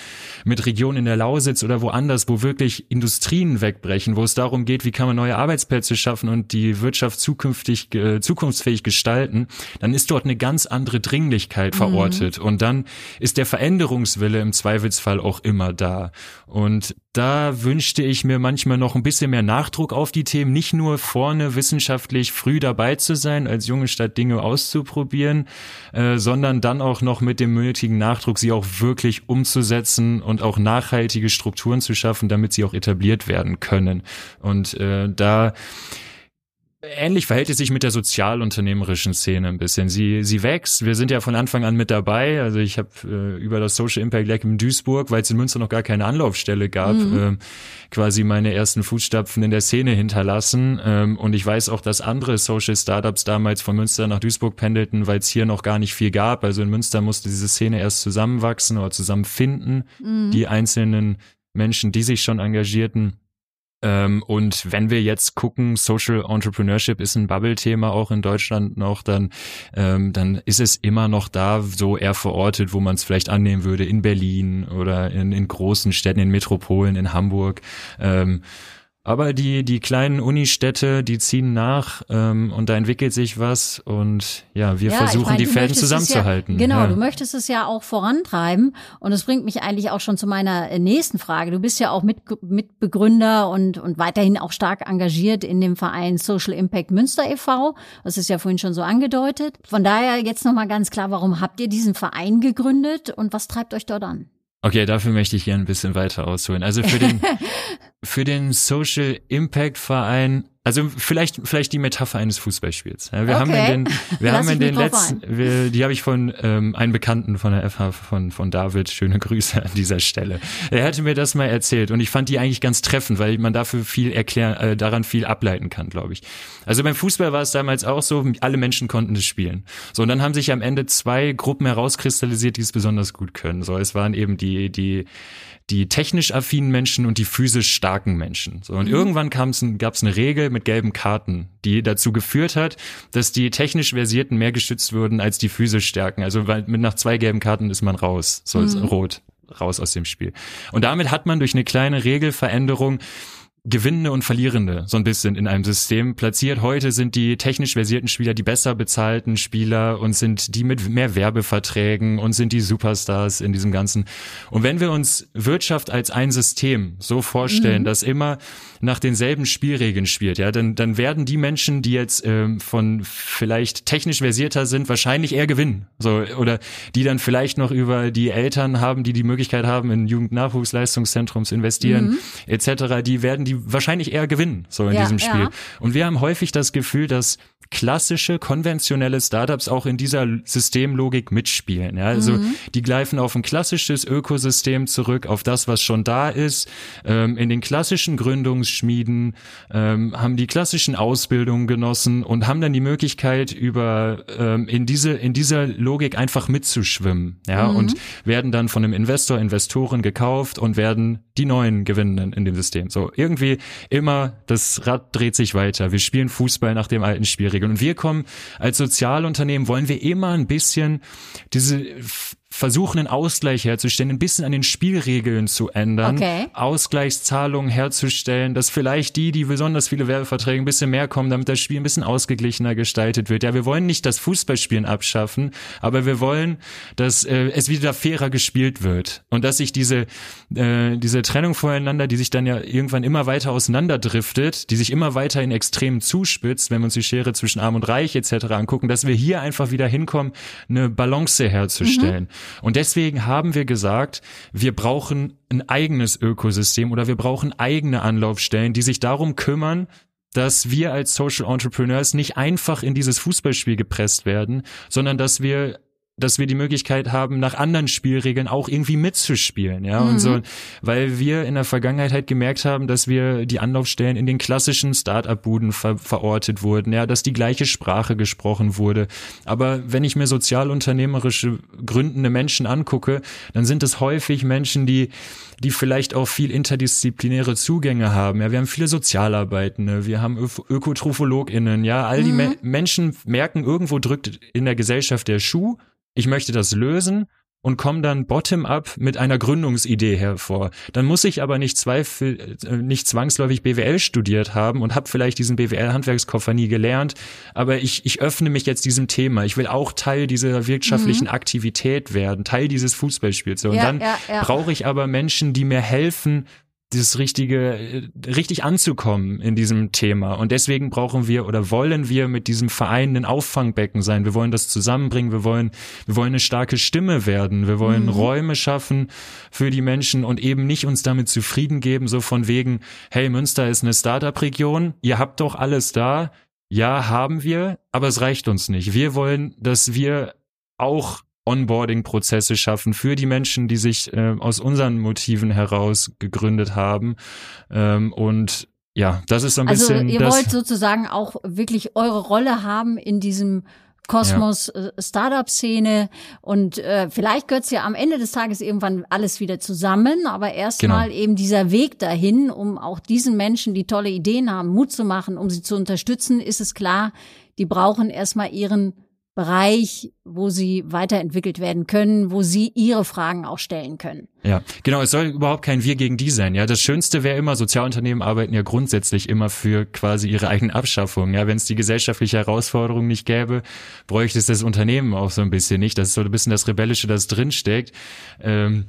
mit Regionen in der Lausitz oder woanders, wo wirklich Industrien wegbrechen, wo es darum geht, wie kann man neue Arbeitsplätze schaffen und die Wirtschaft zukünftig, äh, zukunftsfähig gestalten, dann ist dort eine ganz andere Dringlichkeit mhm. verortet. Und dann ist der Veränderungswille im Zweifelsfall auch immer da. Und da wünschte ich mir manchmal noch ein bisschen mehr Nachdruck auf die Themen, nicht nur vorne wissenschaftlich früh dabei zu sein, als junge Stadt Dinge auszuprobieren, äh, sondern dann auch noch mit dem nötigen Nachdruck, sie auch wirklich umzusetzen und auch nachhaltige Strukturen zu schaffen, damit sie auch etabliert werden können. Und äh, da Ähnlich verhält es sich mit der sozialunternehmerischen Szene ein bisschen. Sie, sie wächst. Wir sind ja von Anfang an mit dabei. Also ich habe äh, über das Social Impact Lab in Duisburg, weil es in Münster noch gar keine Anlaufstelle gab, mhm. äh, quasi meine ersten Fußstapfen in der Szene hinterlassen. Ähm, und ich weiß auch, dass andere Social Startups damals von Münster nach Duisburg pendelten, weil es hier noch gar nicht viel gab. Also in Münster musste diese Szene erst zusammenwachsen oder zusammenfinden, mhm. die einzelnen Menschen, die sich schon engagierten. Ähm, und wenn wir jetzt gucken, Social Entrepreneurship ist ein Bubble-Thema auch in Deutschland noch, dann, ähm, dann ist es immer noch da so eher verortet, wo man es vielleicht annehmen würde, in Berlin oder in, in großen Städten, in Metropolen, in Hamburg. Ähm, aber die, die kleinen Unistädte, die ziehen nach ähm, und da entwickelt sich was und ja, wir ja, versuchen ich mein, die Fäden zusammenzuhalten. Ja, genau, ja. du möchtest es ja auch vorantreiben und das bringt mich eigentlich auch schon zu meiner äh, nächsten Frage. Du bist ja auch mit, Mitbegründer und, und weiterhin auch stark engagiert in dem Verein Social Impact Münster e.V. Das ist ja vorhin schon so angedeutet. Von daher jetzt nochmal ganz klar, warum habt ihr diesen Verein gegründet und was treibt euch dort an? Okay, dafür möchte ich gerne ein bisschen weiter ausholen. Also für den, für den Social Impact Verein also vielleicht vielleicht die Metapher eines Fußballspiels. Ja, wir okay. haben in den wir haben in den letzten wir, die habe ich von ähm, einem Bekannten von der FH von von David schöne Grüße an dieser Stelle. Er hatte mir das mal erzählt und ich fand die eigentlich ganz treffend, weil man dafür viel erklären äh, daran viel ableiten kann, glaube ich. Also beim Fußball war es damals auch so, alle Menschen konnten es spielen. So und dann haben sich am Ende zwei Gruppen herauskristallisiert, die es besonders gut können. So es waren eben die die die technisch affinen Menschen und die physisch starken Menschen. So, und mhm. irgendwann gab es eine Regel mit gelben Karten, die dazu geführt hat, dass die technisch Versierten mehr geschützt wurden als die physisch Stärken. Also weil mit nach zwei gelben Karten ist man raus, so mhm. rot, raus aus dem Spiel. Und damit hat man durch eine kleine Regelveränderung Gewinnende und Verlierende so ein bisschen in einem System platziert. Heute sind die technisch versierten Spieler die besser bezahlten Spieler und sind die mit mehr Werbeverträgen und sind die Superstars in diesem Ganzen. Und wenn wir uns Wirtschaft als ein System so vorstellen, mhm. dass immer nach denselben Spielregeln spielt, ja, dann, dann werden die Menschen, die jetzt ähm, von vielleicht technisch versierter sind, wahrscheinlich eher gewinnen. So, oder die dann vielleicht noch über die Eltern haben, die die Möglichkeit haben, in Jugendnachwuchsleistungszentrum zu investieren, mhm. etc., die werden die wahrscheinlich eher gewinnen, so in ja, diesem Spiel. Ja. Und wir haben häufig das Gefühl, dass klassische, konventionelle Startups auch in dieser Systemlogik mitspielen. Ja, also mhm. die greifen auf ein klassisches Ökosystem zurück, auf das, was schon da ist. Ähm, in den klassischen Gründungsschmieden ähm, haben die klassischen Ausbildungen genossen und haben dann die Möglichkeit, über ähm, in diese in dieser Logik einfach mitzuschwimmen. Ja, mhm. und werden dann von einem Investor, Investoren gekauft und werden die neuen Gewinnenden in dem System. So irgendwie immer das Rad dreht sich weiter. Wir spielen Fußball nach dem alten Spielregeln und wir kommen als Sozialunternehmen wollen wir immer ein bisschen diese versuchen, einen Ausgleich herzustellen, ein bisschen an den Spielregeln zu ändern, okay. Ausgleichszahlungen herzustellen, dass vielleicht die, die besonders viele Werbeverträge ein bisschen mehr kommen, damit das Spiel ein bisschen ausgeglichener gestaltet wird. Ja, wir wollen nicht das Fußballspielen abschaffen, aber wir wollen, dass äh, es wieder fairer gespielt wird und dass sich diese äh, diese Trennung voreinander, die sich dann ja irgendwann immer weiter auseinanderdriftet, die sich immer weiter in Extremen zuspitzt, wenn wir uns die Schere zwischen Arm und Reich etc. angucken, dass wir hier einfach wieder hinkommen, eine Balance herzustellen. Mhm. Und deswegen haben wir gesagt, wir brauchen ein eigenes Ökosystem oder wir brauchen eigene Anlaufstellen, die sich darum kümmern, dass wir als Social Entrepreneurs nicht einfach in dieses Fußballspiel gepresst werden, sondern dass wir dass wir die Möglichkeit haben, nach anderen Spielregeln auch irgendwie mitzuspielen, ja, mhm. und so, weil wir in der Vergangenheit halt gemerkt haben, dass wir die Anlaufstellen in den klassischen Start-up-Buden ver verortet wurden, ja, dass die gleiche Sprache gesprochen wurde. Aber wenn ich mir sozialunternehmerische gründende Menschen angucke, dann sind es häufig Menschen, die die vielleicht auch viel interdisziplinäre Zugänge haben. Ja, wir haben viele Sozialarbeitende, wir haben Ö ÖkotrophologInnen, ja, all die mhm. Me Menschen merken, irgendwo drückt in der Gesellschaft der Schuh ich möchte das lösen und komme dann bottom-up mit einer Gründungsidee hervor. Dann muss ich aber nicht, zweifel, äh, nicht zwangsläufig BWL studiert haben und habe vielleicht diesen BWL-Handwerkskoffer nie gelernt, aber ich, ich öffne mich jetzt diesem Thema. Ich will auch Teil dieser wirtschaftlichen mhm. Aktivität werden, Teil dieses Fußballspiels. Und ja, dann ja, ja. brauche ich aber Menschen, die mir helfen, dieses richtige, äh, richtig anzukommen in diesem Thema. Und deswegen brauchen wir oder wollen wir mit diesem Verein ein Auffangbecken sein. Wir wollen das zusammenbringen. Wir wollen, wir wollen eine starke Stimme werden. Wir wollen mhm. Räume schaffen für die Menschen und eben nicht uns damit zufrieden geben, so von wegen, hey, Münster ist eine Startup-Region. Ihr habt doch alles da. Ja, haben wir, aber es reicht uns nicht. Wir wollen, dass wir auch Onboarding-Prozesse schaffen für die Menschen, die sich äh, aus unseren Motiven heraus gegründet haben. Ähm, und ja, das ist so ein also bisschen. Ihr das wollt sozusagen auch wirklich eure Rolle haben in diesem Kosmos ja. Äh, Startup-Szene und äh, vielleicht gehört es ja am Ende des Tages irgendwann alles wieder zusammen, aber erstmal genau. eben dieser Weg dahin, um auch diesen Menschen, die tolle Ideen haben, Mut zu machen, um sie zu unterstützen, ist es klar, die brauchen erstmal ihren Bereich, wo sie weiterentwickelt werden können, wo sie ihre Fragen auch stellen können. Ja, genau. Es soll überhaupt kein Wir gegen die sein. Ja, das Schönste wäre immer, Sozialunternehmen arbeiten ja grundsätzlich immer für quasi ihre eigene Abschaffung. Ja, wenn es die gesellschaftliche Herausforderung nicht gäbe, bräuchte es das Unternehmen auch so ein bisschen nicht. Das ist so ein bisschen das Rebellische, das drinsteckt. Ähm,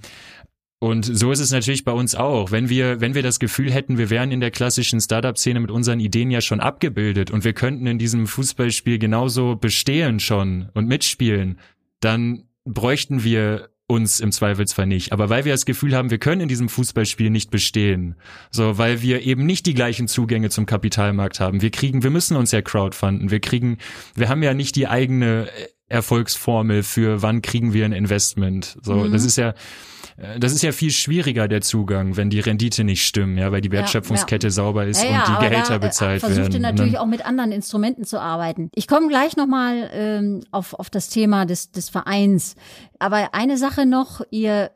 und so ist es natürlich bei uns auch. Wenn wir, wenn wir das Gefühl hätten, wir wären in der klassischen Startup-Szene mit unseren Ideen ja schon abgebildet und wir könnten in diesem Fußballspiel genauso bestehen schon und mitspielen, dann bräuchten wir uns im Zweifelsfall nicht. Aber weil wir das Gefühl haben, wir können in diesem Fußballspiel nicht bestehen, so, weil wir eben nicht die gleichen Zugänge zum Kapitalmarkt haben. Wir kriegen, wir müssen uns ja crowdfunden. Wir kriegen, wir haben ja nicht die eigene Erfolgsformel für wann kriegen wir ein Investment. So, mhm. das ist ja, äh, das ist ja viel schwieriger, der Zugang, wenn die Rendite nicht stimmen, ja, weil die Wertschöpfungskette ja, ja. sauber ist ja, und die Gehälter da, äh, bezahlt versucht werden. Versucht ihr natürlich auch mit anderen Instrumenten zu arbeiten. Ich komme gleich nochmal ähm, auf, auf das Thema des, des Vereins. Aber eine Sache noch, ihr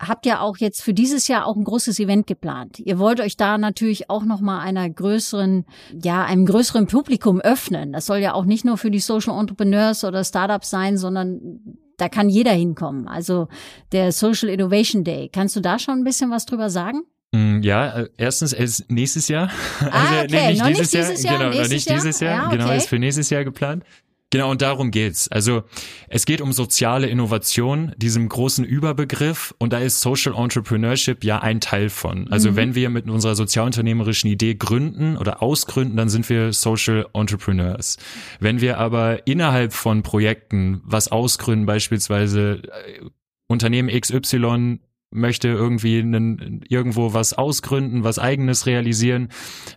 habt ja auch jetzt für dieses Jahr auch ein großes Event geplant. Ihr wollt euch da natürlich auch noch mal einer größeren, ja, einem größeren Publikum öffnen. Das soll ja auch nicht nur für die Social Entrepreneurs oder Startups sein, sondern da kann jeder hinkommen. Also der Social Innovation Day. Kannst du da schon ein bisschen was drüber sagen? Mm, ja, äh, erstens ist nächstes Jahr. Ah, also, okay. nee, nicht, noch dieses, nicht dieses Jahr, Jahr, genau, noch nicht Jahr? dieses Jahr, ja, genau, okay. genau, ist für nächstes Jahr geplant. Genau, und darum geht's. Also es geht um soziale Innovation, diesem großen Überbegriff, und da ist Social Entrepreneurship ja ein Teil von. Also mhm. wenn wir mit unserer sozialunternehmerischen Idee gründen oder ausgründen, dann sind wir Social Entrepreneurs. Wenn wir aber innerhalb von Projekten was ausgründen, beispielsweise äh, Unternehmen XY möchte irgendwie einen, irgendwo was ausgründen, was eigenes realisieren,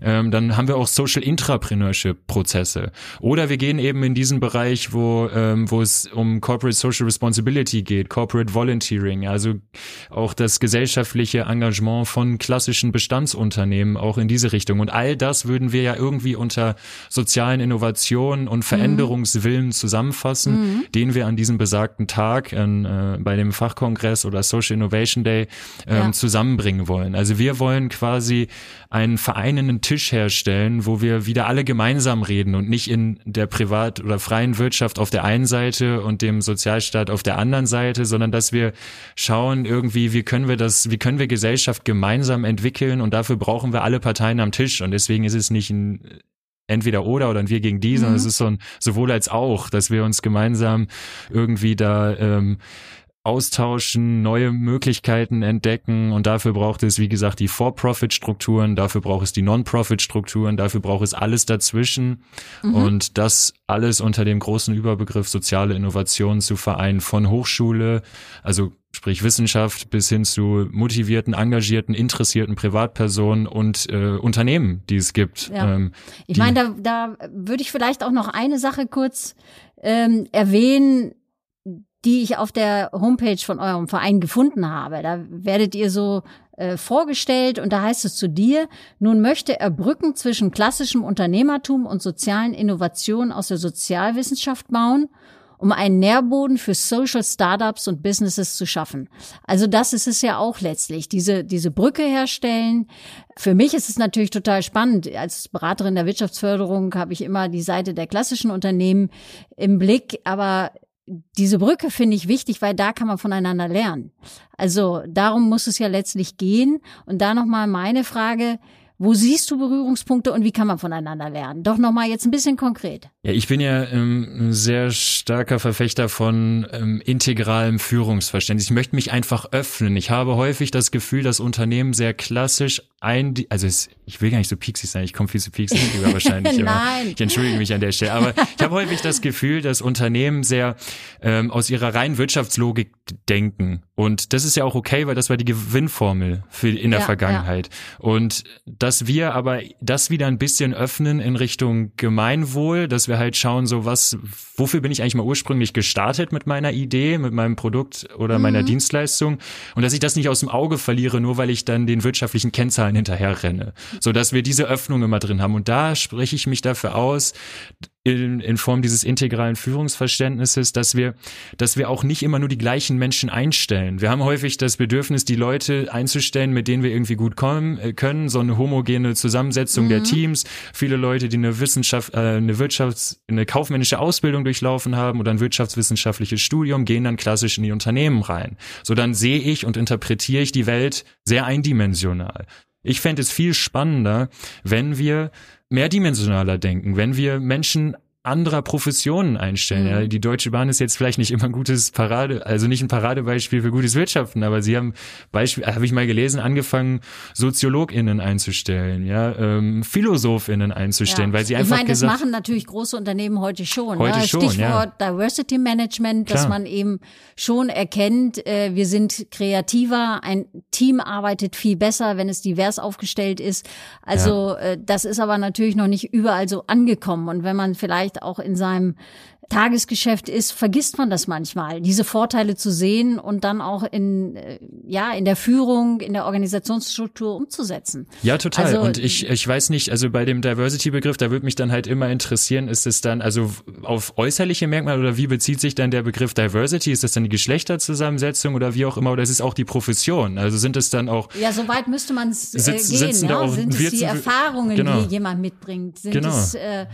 ähm, dann haben wir auch Social Intrapreneurship Prozesse. Oder wir gehen eben in diesen Bereich, wo, ähm, wo es um Corporate Social Responsibility geht, Corporate Volunteering, also auch das gesellschaftliche Engagement von klassischen Bestandsunternehmen auch in diese Richtung. Und all das würden wir ja irgendwie unter sozialen Innovationen und mhm. Veränderungswillen zusammenfassen, mhm. den wir an diesem besagten Tag äh, bei dem Fachkongress oder Social Innovation Day ähm, ja. zusammenbringen wollen. Also wir wollen quasi einen vereinenden Tisch herstellen, wo wir wieder alle gemeinsam reden und nicht in der Privat- oder freien Wirtschaft auf der einen Seite und dem Sozialstaat auf der anderen Seite, sondern dass wir schauen irgendwie, wie können wir das, wie können wir Gesellschaft gemeinsam entwickeln und dafür brauchen wir alle Parteien am Tisch und deswegen ist es nicht ein entweder oder oder ein wir gegen die, sondern mhm. es ist so ein sowohl als auch, dass wir uns gemeinsam irgendwie da ähm, austauschen, neue Möglichkeiten entdecken und dafür braucht es, wie gesagt, die For-Profit-Strukturen, dafür braucht es die Non-Profit-Strukturen, dafür braucht es alles dazwischen mhm. und das alles unter dem großen Überbegriff soziale Innovation zu vereinen von Hochschule, also sprich Wissenschaft bis hin zu motivierten, engagierten, interessierten Privatpersonen und äh, Unternehmen, die es gibt. Ja. Ähm, ich meine, da, da würde ich vielleicht auch noch eine Sache kurz ähm, erwähnen, die ich auf der Homepage von eurem Verein gefunden habe. Da werdet ihr so äh, vorgestellt und da heißt es zu dir, nun möchte er Brücken zwischen klassischem Unternehmertum und sozialen Innovationen aus der Sozialwissenschaft bauen, um einen Nährboden für Social Startups und Businesses zu schaffen. Also das ist es ja auch letztlich, diese, diese Brücke herstellen. Für mich ist es natürlich total spannend. Als Beraterin der Wirtschaftsförderung habe ich immer die Seite der klassischen Unternehmen im Blick, aber diese Brücke finde ich wichtig, weil da kann man voneinander lernen. Also darum muss es ja letztlich gehen. Und da nochmal meine Frage, wo siehst du Berührungspunkte und wie kann man voneinander lernen? Doch nochmal jetzt ein bisschen konkret. Ja, ich bin ja ähm, ein sehr starker Verfechter von ähm, integralem Führungsverständnis. Ich möchte mich einfach öffnen. Ich habe häufig das Gefühl, dass Unternehmen sehr klassisch ein, also es, ich will gar nicht so pieksig sein, ich komme viel zu pieksig rüber wahrscheinlich. Nein. Ich entschuldige mich an der Stelle. Aber ich habe häufig das Gefühl, dass Unternehmen sehr ähm, aus ihrer reinen Wirtschaftslogik denken. Und das ist ja auch okay, weil das war die Gewinnformel für in der ja, Vergangenheit. Ja. Und dass wir aber das wieder ein bisschen öffnen in Richtung Gemeinwohl, dass wir halt schauen, so was, wofür bin ich eigentlich mal ursprünglich gestartet mit meiner Idee, mit meinem Produkt oder mhm. meiner Dienstleistung und dass ich das nicht aus dem Auge verliere, nur weil ich dann den wirtschaftlichen Kennzahlen Zahlen hinterher renne, so dass wir diese Öffnung immer drin haben. Und da spreche ich mich dafür aus, in, in Form dieses integralen Führungsverständnisses, dass wir, dass wir auch nicht immer nur die gleichen Menschen einstellen. Wir haben häufig das Bedürfnis, die Leute einzustellen, mit denen wir irgendwie gut kommen äh, können, so eine homogene Zusammensetzung mhm. der Teams. Viele Leute, die eine Wissenschaft, äh, eine Wirtschafts-, eine kaufmännische Ausbildung durchlaufen haben oder ein wirtschaftswissenschaftliches Studium, gehen dann klassisch in die Unternehmen rein. So dann sehe ich und interpretiere ich die Welt sehr eindimensional. Ich fände es viel spannender, wenn wir mehrdimensionaler denken, wenn wir Menschen anderer Professionen einstellen. Mhm. Ja, die Deutsche Bahn ist jetzt vielleicht nicht immer ein gutes Parade, also nicht ein Paradebeispiel für gutes Wirtschaften, aber sie haben Beispiel, habe ich mal gelesen, angefangen SoziologInnen einzustellen, ja, ähm, PhilosophInnen einzustellen, ja. weil sie einfach Ich meine, das machen natürlich große Unternehmen heute schon. Heute ne? schon, Stichwort ja. Diversity Management, Klar. dass man eben schon erkennt, äh, wir sind kreativer, ein Team arbeitet viel besser, wenn es divers aufgestellt ist. Also ja. äh, das ist aber natürlich noch nicht überall so angekommen und wenn man vielleicht vielleicht auch in seinem Tagesgeschäft ist, vergisst man das manchmal, diese Vorteile zu sehen und dann auch in, äh, ja, in der Führung, in der Organisationsstruktur umzusetzen. Ja, total. Also, und ich, ich weiß nicht, also bei dem Diversity-Begriff, da würde mich dann halt immer interessieren, ist es dann also auf äußerliche Merkmale oder wie bezieht sich dann der Begriff Diversity? Ist das dann die Geschlechterzusammensetzung oder wie auch immer? Oder ist es auch die Profession? Also sind es dann auch. Ja, so weit müsste man es äh, gehen. Ja? Sind es die Erfahrungen, genau. die jemand mitbringt? Sind genau. es, äh,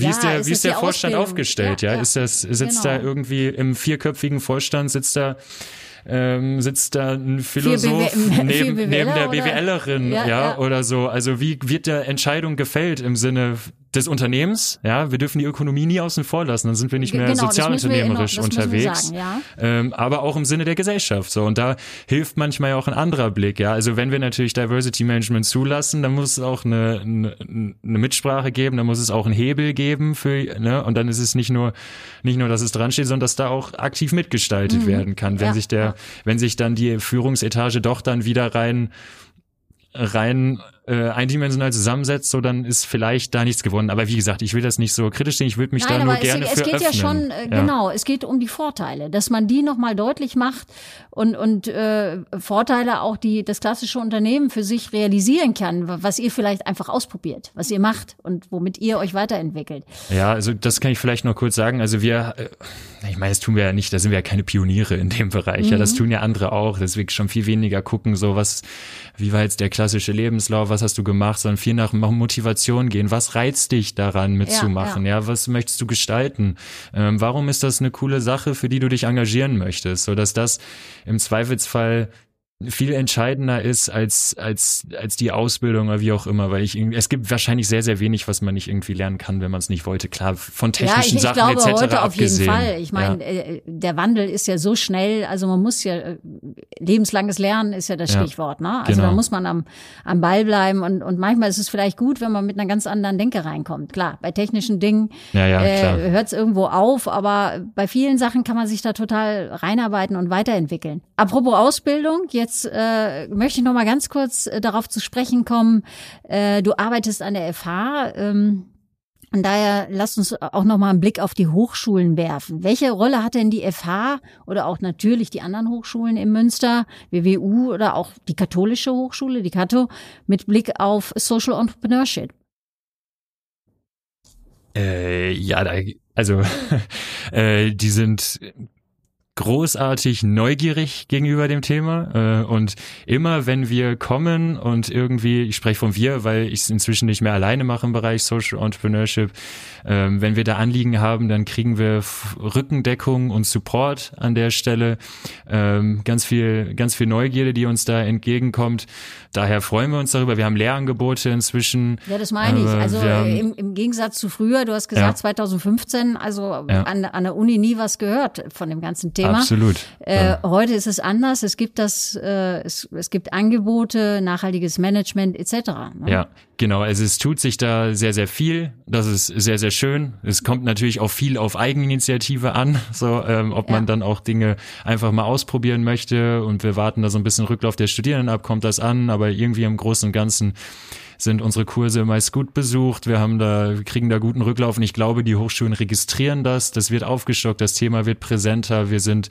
wie ja, ist der, wie ist der Vorstand Ausbildung? aufgestellt? Ja, ja, ist das, sitzt genau. da irgendwie im vierköpfigen Vorstand, sitzt da ähm, sitzt da ein Philosoph neben, neben der BWLerin, ja, ja, oder so. Also wie wird der Entscheidung gefällt im Sinne des Unternehmens, ja, wir dürfen die Ökonomie nie außen vor lassen, dann sind wir nicht mehr genau, sozialunternehmerisch unterwegs, sagen, ja. ähm, aber auch im Sinne der Gesellschaft, so und da hilft manchmal ja auch ein anderer Blick, ja, also wenn wir natürlich Diversity Management zulassen, dann muss es auch eine, eine, eine Mitsprache geben, dann muss es auch einen Hebel geben für, ne, und dann ist es nicht nur nicht nur, dass es dran steht, sondern dass da auch aktiv mitgestaltet mhm. werden kann, wenn ja, sich der, ja. wenn sich dann die Führungsetage doch dann wieder rein rein äh, eindimensional zusammensetzt, so dann ist vielleicht da nichts gewonnen. Aber wie gesagt, ich will das nicht so kritisch sehen. Ich würde mich Nein, da nur es, gerne es, für geht öffnen. ja schon äh, ja. genau. Es geht um die Vorteile, dass man die nochmal deutlich macht und und äh, Vorteile auch die das klassische Unternehmen für sich realisieren kann, was ihr vielleicht einfach ausprobiert, was ihr macht und womit ihr euch weiterentwickelt. Ja, also das kann ich vielleicht noch kurz sagen. Also wir, äh, ich meine, das tun wir ja nicht. Da sind wir ja keine Pioniere in dem Bereich. Mhm. Ja, das mhm. tun ja andere auch. Deswegen schon viel weniger gucken, so was, wie war jetzt der klassische Lebenslauf, was was hast du gemacht, sondern viel nach Motivation gehen. Was reizt dich daran mitzumachen? Ja, ja. ja was möchtest du gestalten? Ähm, warum ist das eine coole Sache, für die du dich engagieren möchtest? So dass das im Zweifelsfall viel entscheidender ist als als als die Ausbildung oder wie auch immer, weil ich es gibt wahrscheinlich sehr sehr wenig, was man nicht irgendwie lernen kann, wenn man es nicht wollte. Klar, von technischen ja, ich, ich Sachen glaube, etc. heute auf jeden Fall. Ich meine, ja. Äh, der Wandel ist ja so schnell, also man muss ja äh, lebenslanges Lernen ist ja das Stichwort, ne? Also genau. da muss man am am Ball bleiben und und manchmal ist es vielleicht gut, wenn man mit einer ganz anderen Denke reinkommt. Klar, bei technischen Dingen ja, ja, äh, hört es irgendwo auf, aber bei vielen Sachen kann man sich da total reinarbeiten und weiterentwickeln. Apropos Ausbildung, jetzt jetzt äh, möchte ich noch mal ganz kurz äh, darauf zu sprechen kommen. Äh, du arbeitest an der FH. Ähm, und daher lasst uns auch noch mal einen Blick auf die Hochschulen werfen. Welche Rolle hat denn die FH oder auch natürlich die anderen Hochschulen in Münster, WWU oder auch die katholische Hochschule, die Kato, mit Blick auf Social Entrepreneurship? Äh, ja, da, also äh, die sind großartig neugierig gegenüber dem Thema. Äh, und immer wenn wir kommen und irgendwie, ich spreche von wir, weil ich es inzwischen nicht mehr alleine mache im Bereich Social Entrepreneurship, ähm, wenn wir da Anliegen haben, dann kriegen wir Rückendeckung und Support an der Stelle. Ähm, ganz viel, ganz viel Neugierde, die uns da entgegenkommt. Daher freuen wir uns darüber. Wir haben Lehrangebote inzwischen. Ja, das meine ich. Also im, im Gegensatz zu früher, du hast gesagt ja. 2015, also ja. an, an der Uni nie was gehört von dem ganzen Thema. Absolut. Äh, heute ist es anders. Es gibt das, äh, es, es gibt Angebote, nachhaltiges Management etc. Ne? Ja, genau. Also es tut sich da sehr, sehr viel. Das ist sehr, sehr schön. Es kommt natürlich auch viel auf Eigeninitiative an, so ähm, ob ja. man dann auch Dinge einfach mal ausprobieren möchte. Und wir warten da so ein bisschen Rücklauf der Studierenden ab, kommt das an, aber irgendwie im Großen und Ganzen sind unsere Kurse meist gut besucht. Wir haben da, kriegen da guten Rücklauf und ich glaube, die Hochschulen registrieren das. Das wird aufgestockt, das Thema wird präsenter. Wir sind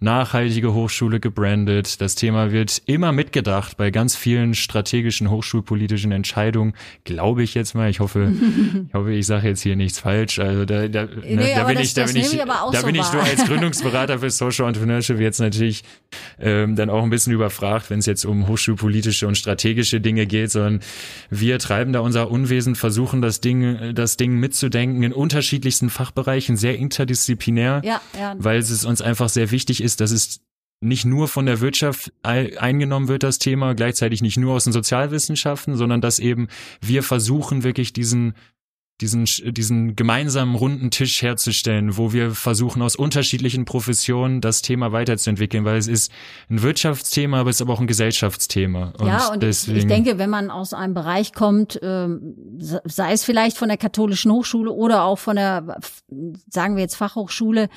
nachhaltige Hochschule gebrandet. Das Thema wird immer mitgedacht bei ganz vielen strategischen hochschulpolitischen Entscheidungen. Glaube ich jetzt mal. Ich hoffe, ich hoffe, ich sage jetzt hier nichts falsch. Also da, da, nee, ne, da bin das, ich, da bin ich, da so bin ich nur als Gründungsberater für Social Entrepreneurship jetzt natürlich ähm, dann auch ein bisschen überfragt, wenn es jetzt um hochschulpolitische und strategische Dinge geht, sondern wir treiben da unser Unwesen, versuchen das Ding, das Ding mitzudenken in unterschiedlichsten Fachbereichen, sehr interdisziplinär, ja, ja. weil es uns einfach sehr wichtig ist, dass es nicht nur von der Wirtschaft eingenommen wird, das Thema, gleichzeitig nicht nur aus den Sozialwissenschaften, sondern dass eben wir versuchen, wirklich diesen diesen, diesen gemeinsamen runden Tisch herzustellen, wo wir versuchen, aus unterschiedlichen Professionen das Thema weiterzuentwickeln, weil es ist ein Wirtschaftsthema, aber es ist aber auch ein Gesellschaftsthema. Und ja, und deswegen, ich denke, wenn man aus einem Bereich kommt, ähm, sei es vielleicht von der katholischen Hochschule oder auch von der, sagen wir jetzt Fachhochschule,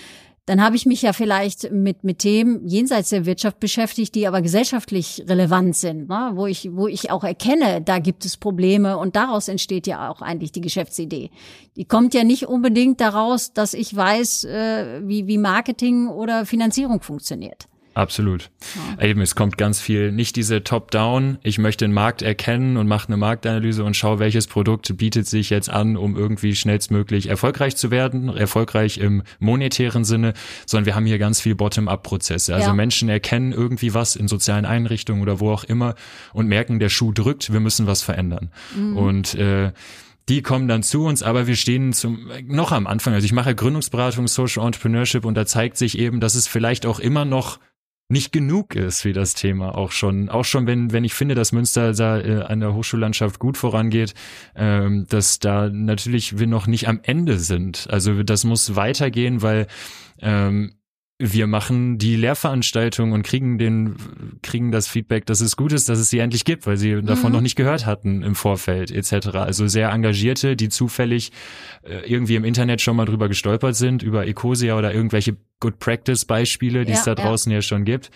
dann habe ich mich ja vielleicht mit, mit Themen jenseits der Wirtschaft beschäftigt, die aber gesellschaftlich relevant sind, ne? wo, ich, wo ich auch erkenne, da gibt es Probleme und daraus entsteht ja auch eigentlich die Geschäftsidee. Die kommt ja nicht unbedingt daraus, dass ich weiß, äh, wie, wie Marketing oder Finanzierung funktioniert. Absolut. Ja. Eben, es kommt ganz viel, nicht diese Top-Down, ich möchte den Markt erkennen und mache eine Marktanalyse und schaue, welches Produkt bietet sich jetzt an, um irgendwie schnellstmöglich erfolgreich zu werden, erfolgreich im monetären Sinne, sondern wir haben hier ganz viel Bottom-up-Prozesse. Also ja. Menschen erkennen irgendwie was in sozialen Einrichtungen oder wo auch immer und merken, der Schuh drückt, wir müssen was verändern. Mhm. Und äh, die kommen dann zu uns, aber wir stehen zum, noch am Anfang. Also ich mache Gründungsberatung, Social Entrepreneurship und da zeigt sich eben, dass es vielleicht auch immer noch nicht genug ist, wie das Thema auch schon, auch schon wenn, wenn ich finde, dass Münster da äh, an der Hochschullandschaft gut vorangeht, ähm, dass da natürlich wir noch nicht am Ende sind. Also das muss weitergehen, weil ähm, wir machen die Lehrveranstaltung und kriegen den, kriegen das Feedback, dass es gut ist, dass es sie endlich gibt, weil sie davon mhm. noch nicht gehört hatten im Vorfeld etc. Also sehr engagierte, die zufällig äh, irgendwie im Internet schon mal drüber gestolpert sind, über Ecosia oder irgendwelche Good Practice Beispiele, die ja, es da draußen ja, ja schon gibt.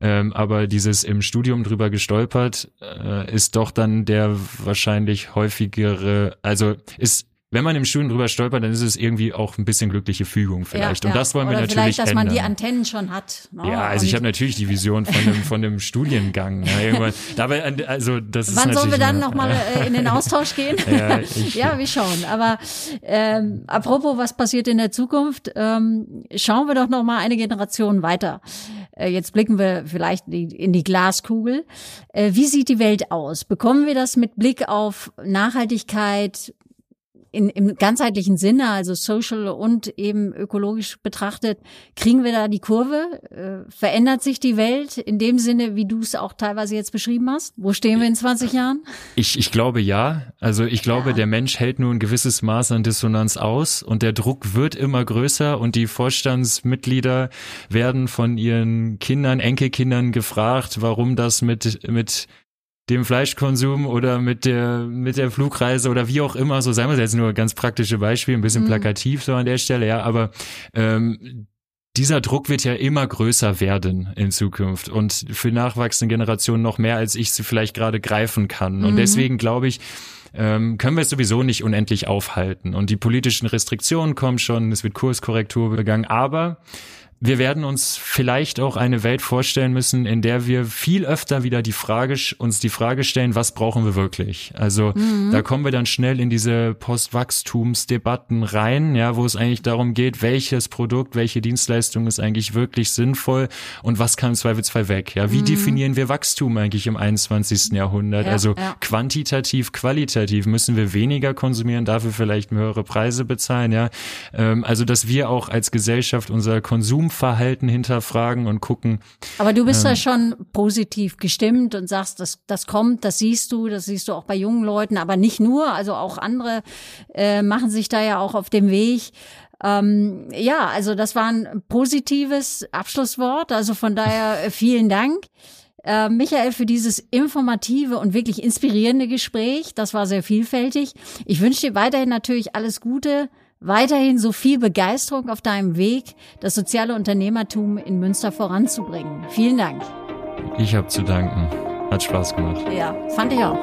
Ähm, aber dieses im Studium drüber gestolpert äh, ist doch dann der wahrscheinlich häufigere, also ist wenn man im Studium drüber stolpert, dann ist es irgendwie auch ein bisschen glückliche Fügung vielleicht. Ja, und das wollen wir Oder natürlich vielleicht, dass ändern. man die Antennen schon hat. Ne? Ja, also und ich habe natürlich die Vision von dem, von dem Studiengang. Ja, irgendwann. Dabei, also das Wann sollen wir dann nochmal äh, in den Austausch gehen? ja, ich, ja, wir schauen. Aber ähm, apropos, was passiert in der Zukunft? Ähm, schauen wir doch nochmal eine Generation weiter. Äh, jetzt blicken wir vielleicht in die Glaskugel. Äh, wie sieht die Welt aus? Bekommen wir das mit Blick auf Nachhaltigkeit, in, im ganzheitlichen Sinne, also social und eben ökologisch betrachtet, kriegen wir da die Kurve? Äh, verändert sich die Welt in dem Sinne, wie du es auch teilweise jetzt beschrieben hast? Wo stehen wir in 20 Jahren? Ich, ich glaube ja. Also ich glaube, ja. der Mensch hält nur ein gewisses Maß an Dissonanz aus und der Druck wird immer größer und die Vorstandsmitglieder werden von ihren Kindern, Enkelkindern gefragt, warum das mit, mit dem Fleischkonsum oder mit der mit der Flugreise oder wie auch immer, so sagen wir jetzt nur ganz praktische Beispiele, ein bisschen mhm. plakativ so an der Stelle, ja, aber ähm, dieser Druck wird ja immer größer werden in Zukunft und für nachwachsende Generationen noch mehr, als ich sie vielleicht gerade greifen kann. Und mhm. deswegen glaube ich, ähm, können wir es sowieso nicht unendlich aufhalten. Und die politischen Restriktionen kommen schon, es wird Kurskorrektur begangen, aber wir werden uns vielleicht auch eine Welt vorstellen müssen, in der wir viel öfter wieder die Frage, uns die Frage stellen, was brauchen wir wirklich? Also mhm. da kommen wir dann schnell in diese Postwachstumsdebatten rein, ja, wo es eigentlich darum geht, welches Produkt, welche Dienstleistung ist eigentlich wirklich sinnvoll und was kann im Zweifelsfall weg? Ja, wie mhm. definieren wir Wachstum eigentlich im 21. Jahrhundert? Ja, also ja. quantitativ, qualitativ müssen wir weniger konsumieren, dafür vielleicht höhere Preise bezahlen, ja. Ähm, also dass wir auch als Gesellschaft unser Konsum Konsumverhalten hinterfragen und gucken. Aber du bist ähm, ja schon positiv gestimmt und sagst, das, das kommt, das siehst du, das siehst du auch bei jungen Leuten, aber nicht nur, also auch andere äh, machen sich da ja auch auf dem Weg. Ähm, ja, also das war ein positives Abschlusswort, also von daher äh, vielen Dank. Äh, Michael, für dieses informative und wirklich inspirierende Gespräch. Das war sehr vielfältig. Ich wünsche dir weiterhin natürlich alles Gute weiterhin so viel Begeisterung auf deinem Weg, das soziale Unternehmertum in Münster voranzubringen. Vielen Dank. Ich habe zu danken. Hat Spaß gemacht. Ja, fand ich auch.